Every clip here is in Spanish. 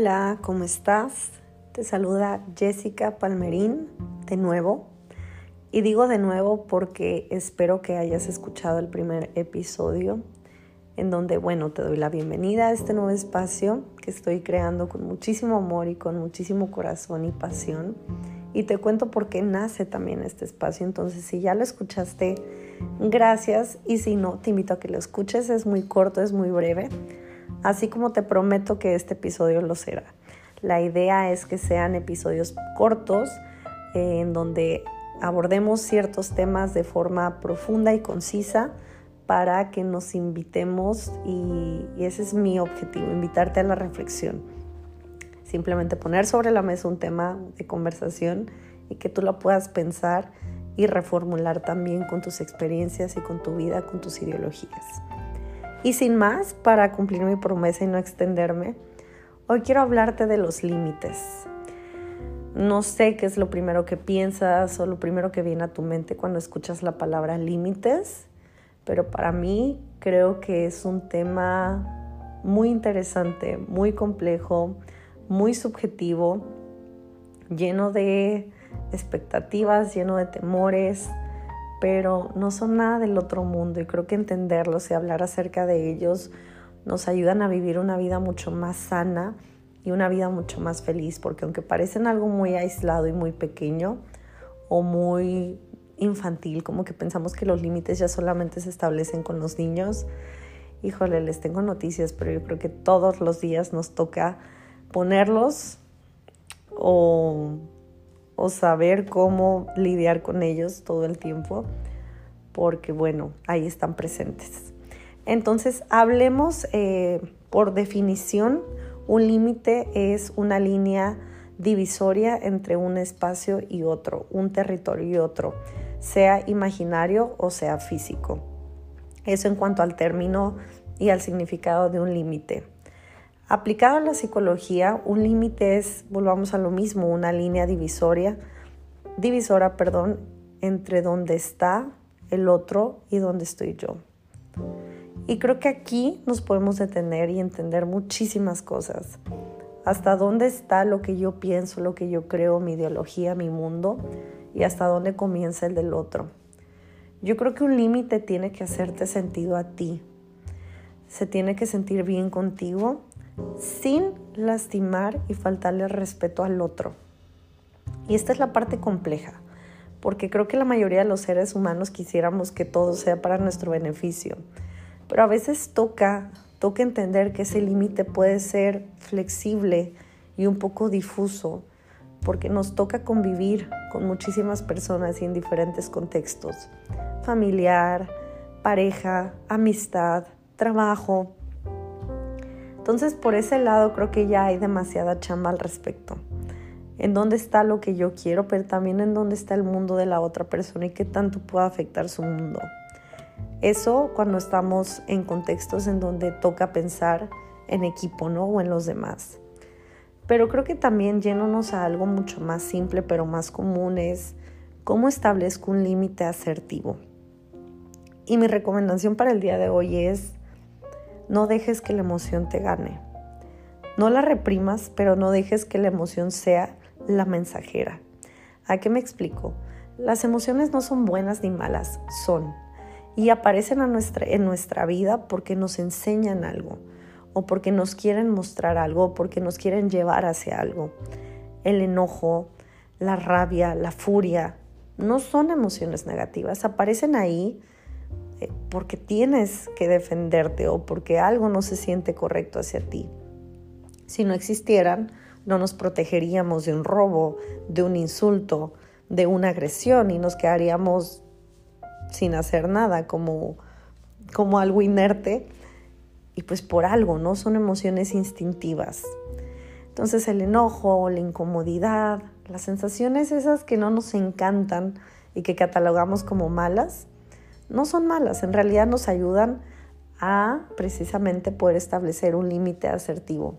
Hola, ¿cómo estás? Te saluda Jessica Palmerín de nuevo. Y digo de nuevo porque espero que hayas escuchado el primer episodio en donde, bueno, te doy la bienvenida a este nuevo espacio que estoy creando con muchísimo amor y con muchísimo corazón y pasión. Y te cuento por qué nace también este espacio. Entonces, si ya lo escuchaste, gracias. Y si no, te invito a que lo escuches. Es muy corto, es muy breve así como te prometo que este episodio lo será. La idea es que sean episodios cortos eh, en donde abordemos ciertos temas de forma profunda y concisa para que nos invitemos y, y ese es mi objetivo, invitarte a la reflexión. Simplemente poner sobre la mesa un tema de conversación y que tú lo puedas pensar y reformular también con tus experiencias y con tu vida, con tus ideologías. Y sin más, para cumplir mi promesa y no extenderme, hoy quiero hablarte de los límites. No sé qué es lo primero que piensas o lo primero que viene a tu mente cuando escuchas la palabra límites, pero para mí creo que es un tema muy interesante, muy complejo, muy subjetivo, lleno de expectativas, lleno de temores, pero no son nada del otro mundo y creo que entenderlos y hablar acerca de ellos nos ayudan a vivir una vida mucho más sana y una vida mucho más feliz, porque aunque parecen algo muy aislado y muy pequeño o muy infantil, como que pensamos que los límites ya solamente se establecen con los niños, híjole, les tengo noticias, pero yo creo que todos los días nos toca ponerlos o o saber cómo lidiar con ellos todo el tiempo, porque bueno, ahí están presentes. Entonces, hablemos eh, por definición, un límite es una línea divisoria entre un espacio y otro, un territorio y otro, sea imaginario o sea físico. Eso en cuanto al término y al significado de un límite. Aplicado a la psicología, un límite es, volvamos a lo mismo, una línea divisoria, divisora, perdón, entre donde está el otro y donde estoy yo. Y creo que aquí nos podemos detener y entender muchísimas cosas. Hasta dónde está lo que yo pienso, lo que yo creo, mi ideología, mi mundo, y hasta dónde comienza el del otro. Yo creo que un límite tiene que hacerte sentido a ti. Se tiene que sentir bien contigo sin lastimar y faltarle respeto al otro. Y esta es la parte compleja, porque creo que la mayoría de los seres humanos quisiéramos que todo sea para nuestro beneficio, pero a veces toca, toca entender que ese límite puede ser flexible y un poco difuso, porque nos toca convivir con muchísimas personas y en diferentes contextos, familiar, pareja, amistad, trabajo, entonces, por ese lado creo que ya hay demasiada chamba al respecto. En dónde está lo que yo quiero, pero también en dónde está el mundo de la otra persona y qué tanto puede afectar su mundo. Eso cuando estamos en contextos en donde toca pensar en equipo, ¿no? O en los demás. Pero creo que también yéndonos a algo mucho más simple, pero más común es cómo establezco un límite asertivo. Y mi recomendación para el día de hoy es no dejes que la emoción te gane. No la reprimas, pero no dejes que la emoción sea la mensajera. ¿A qué me explico? Las emociones no son buenas ni malas, son. Y aparecen nuestra, en nuestra vida porque nos enseñan algo, o porque nos quieren mostrar algo, o porque nos quieren llevar hacia algo. El enojo, la rabia, la furia, no son emociones negativas, aparecen ahí porque tienes que defenderte o porque algo no se siente correcto hacia ti. Si no existieran, no nos protegeríamos de un robo, de un insulto, de una agresión y nos quedaríamos sin hacer nada como, como algo inerte y pues por algo, ¿no? Son emociones instintivas. Entonces el enojo, la incomodidad, las sensaciones esas que no nos encantan y que catalogamos como malas, no son malas, en realidad nos ayudan a precisamente poder establecer un límite asertivo.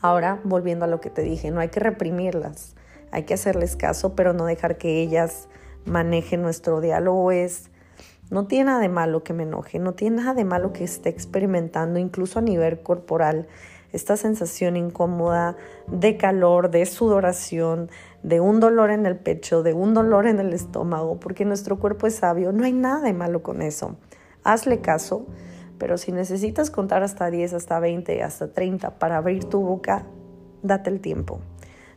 Ahora, volviendo a lo que te dije, no hay que reprimirlas, hay que hacerles caso, pero no dejar que ellas manejen nuestro diálogo. Es, no tiene nada de malo que me enoje, no tiene nada de malo que esté experimentando, incluso a nivel corporal, esta sensación incómoda de calor, de sudoración, de un dolor en el pecho, de un dolor en el estómago, porque nuestro cuerpo es sabio, no hay nada de malo con eso. Hazle caso, pero si necesitas contar hasta 10, hasta 20, hasta 30 para abrir tu boca, date el tiempo.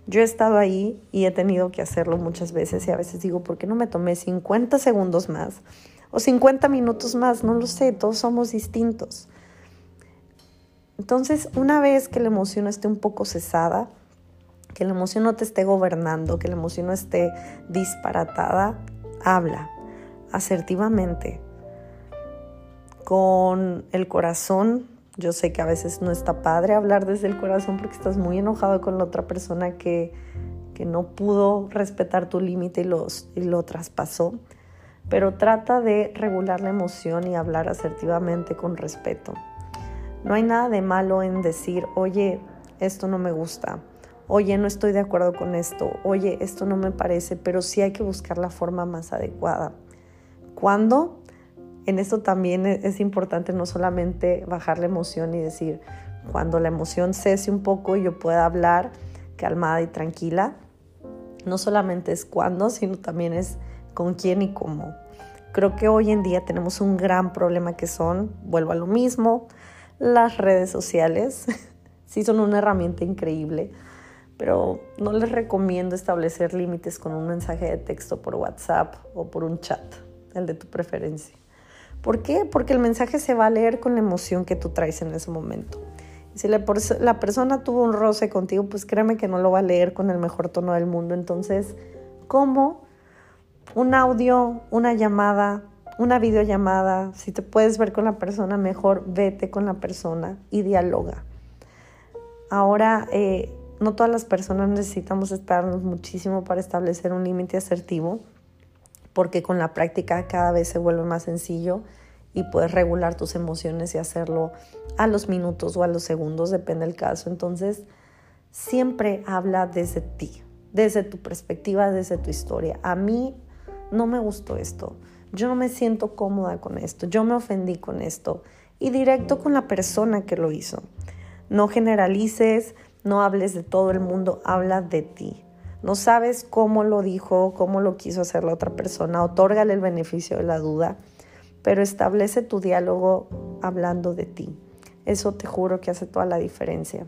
Yo he estado ahí y he tenido que hacerlo muchas veces y a veces digo, ¿por qué no me tomé 50 segundos más o 50 minutos más? No lo sé, todos somos distintos. Entonces, una vez que la emoción esté un poco cesada, que la emoción no te esté gobernando, que la emoción no esté disparatada, habla asertivamente, con el corazón. Yo sé que a veces no está padre hablar desde el corazón porque estás muy enojado con la otra persona que, que no pudo respetar tu límite y, y lo traspasó. Pero trata de regular la emoción y hablar asertivamente con respeto. No hay nada de malo en decir, oye, esto no me gusta, oye, no estoy de acuerdo con esto, oye, esto no me parece, pero sí hay que buscar la forma más adecuada. ¿Cuándo? En esto también e-, es importante no solamente bajar la emoción y decir, cuando la emoción cese un poco y yo pueda hablar calmada y tranquila, no solamente es cuándo, sino también es con quién y cómo. Creo que hoy en día tenemos un gran problema que son, vuelvo a lo mismo, las redes sociales sí son una herramienta increíble, pero no les recomiendo establecer límites con un mensaje de texto por WhatsApp o por un chat, el de tu preferencia. ¿Por qué? Porque el mensaje se va a leer con la emoción que tú traes en ese momento. si la, persona tuvo un roce contigo, pues créeme que no lo va a leer con el mejor tono del mundo. Entonces, ¿cómo? Un audio, una llamada, una videollamada, si te puedes ver con la persona, mejor vete con la persona y dialoga. Ahora, eh, no todas las personas necesitamos esperarnos muchísimo para establecer un límite asertivo, porque con la práctica cada vez se vuelve más sencillo y puedes regular tus emociones y hacerlo a los minutos o a los segundos, depende del caso. Entonces, siempre habla desde ti, desde tu perspectiva, desde tu historia. A mí no me gustó esto yo no me siento cómoda con esto, yo me ofendí con esto. Y directo con la persona que lo hizo. No generalices, no hables de todo el mundo, habla de ti. No sabes cómo lo dijo, cómo lo quiso hacer la otra persona, otórgale el beneficio de la duda, pero establece tu diálogo hablando de ti. Eso te juro que hace toda la diferencia.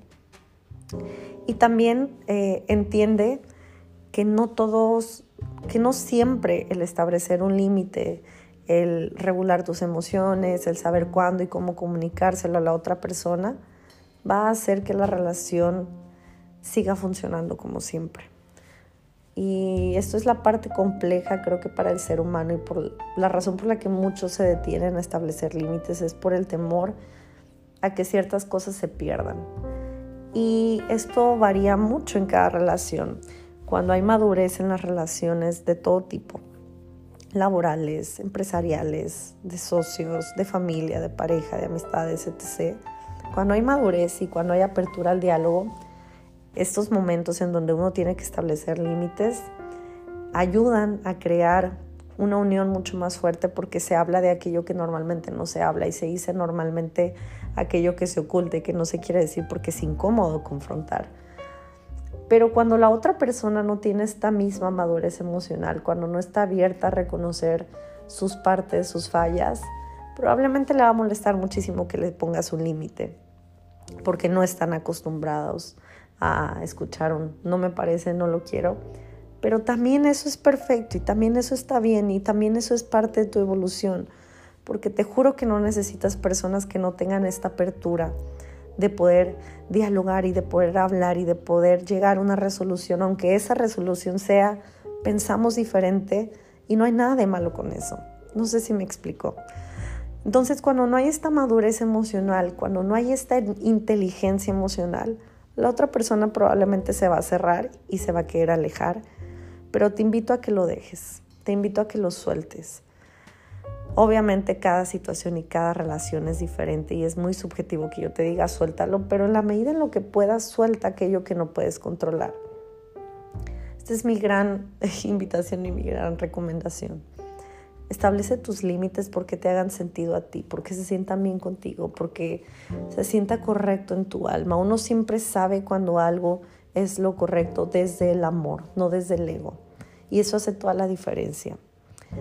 Y también eh, entiende que no todos que no siempre el establecer un límite, el regular tus emociones, el saber cuándo y cómo comunicárselo a la otra persona, va a hacer que la relación siga funcionando como siempre. Y esto es la parte compleja creo que para el ser humano y por la razón por la que muchos se detienen a establecer límites es por el temor a que ciertas cosas se pierdan. Y esto varía mucho en cada relación cuando hay madurez en las relaciones de todo tipo, laborales, empresariales, de socios, de familia, de pareja, de amistades, etc. Cuando hay madurez y cuando hay apertura al diálogo, estos momentos en donde uno tiene que establecer límites ayudan a crear una unión mucho más fuerte porque se habla de aquello que normalmente no se habla y se dice normalmente aquello que se oculta y que no se quiere decir porque es incómodo confrontar. Pero cuando la otra persona no tiene esta misma madurez emocional, cuando no está abierta a reconocer sus partes, sus fallas, probablemente le va a molestar muchísimo que le pongas un límite, porque no están acostumbrados a escuchar un no me parece, no lo quiero. Pero también eso es perfecto y también eso está bien y también eso es parte de tu evolución, porque te juro que no necesitas personas que no tengan esta apertura de poder dialogar y de poder hablar y de poder llegar a una resolución, aunque esa resolución sea pensamos diferente y no hay nada de malo con eso. No sé si me explico. Entonces, cuando no hay esta madurez emocional, cuando no hay esta inteligencia emocional, la otra persona probablemente se va a cerrar y se va a querer alejar, pero te invito a que lo dejes, te invito a que lo sueltes. Obviamente cada situación y cada relación es diferente y es muy subjetivo que yo te diga suéltalo, pero en la medida en lo que puedas, suelta aquello que no puedes controlar. Esta es mi gran invitación y mi gran recomendación. Establece tus límites porque te hagan sentido a ti, porque se sientan bien contigo, porque se sienta correcto en tu alma. Uno siempre sabe cuando algo es lo correcto desde el amor, no desde el ego. Y eso hace toda la diferencia.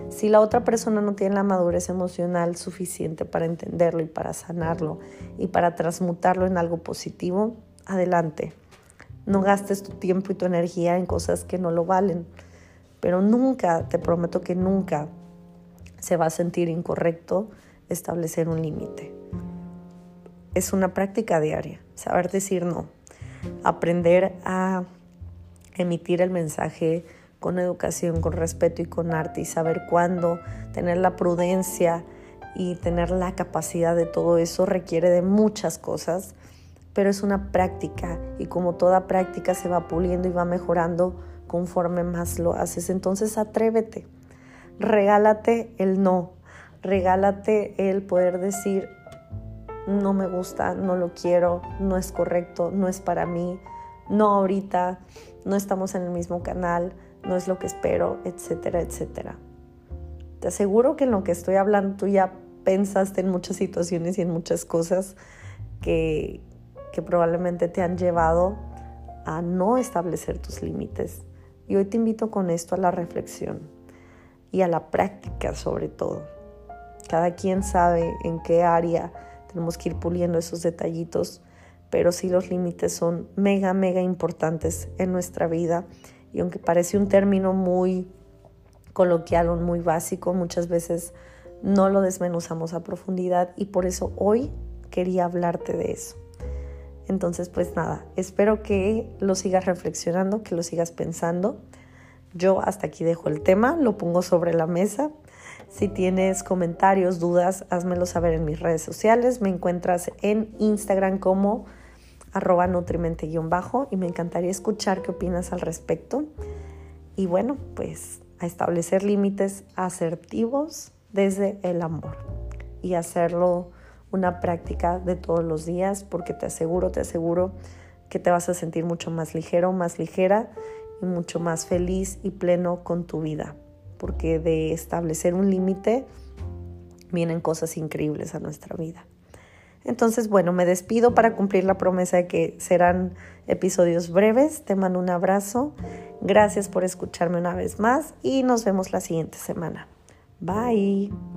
Si la otra persona no tiene la madurez emocional suficiente para entenderlo y para sanarlo y para transmutarlo en algo positivo, adelante. No gastes tu tiempo y tu energía en cosas que no lo valen. Pero nunca, te prometo que nunca se va a sentir incorrecto establecer un límite. Es una práctica diaria, saber decir no, aprender a emitir el mensaje con educación, con respeto y con arte y saber cuándo, tener la prudencia y tener la capacidad de todo eso requiere de muchas cosas, pero es una práctica y como toda práctica se va puliendo y va mejorando conforme más lo haces. Entonces atrévete, regálate el no, regálate el poder decir no me gusta, no lo quiero, no es correcto, no es para mí, no ahorita, no estamos en el mismo canal, no es lo que espero, etcétera, etcétera. Te aseguro que en lo que estoy hablando tú ya pensaste en muchas situaciones y en muchas cosas que, que probablemente te han llevado a no establecer tus límites. Y hoy te invito con esto a la reflexión y a la práctica sobre todo. Cada quien sabe en qué área tenemos que ir puliendo esos detallitos, pero sí los límites son mega, mega importantes en nuestra vida y aunque parece un término muy coloquial o muy básico, muchas veces no lo desmenuzamos a profundidad y por eso hoy quería hablarte de eso. Entonces, pues nada, espero que lo sigas reflexionando, que lo sigas pensando. Yo hasta aquí dejo el tema, lo pongo sobre la mesa. Si tienes comentarios, dudas, házmelo saber en mis redes sociales. Me encuentras en Instagram como arroba nutrimente-bajo y me encantaría escuchar qué opinas al respecto. Y bueno, pues a establecer límites asertivos desde el amor y hacerlo una práctica de todos los días porque te aseguro, te aseguro que te vas a sentir mucho más ligero, más ligera y mucho más feliz y pleno con tu vida. Porque de establecer un límite vienen cosas increíbles a nuestra vida. Entonces, bueno, me despido para cumplir la promesa de que serán episodios breves. Te mando un abrazo. Gracias por escucharme una vez más y nos vemos la siguiente semana. Bye.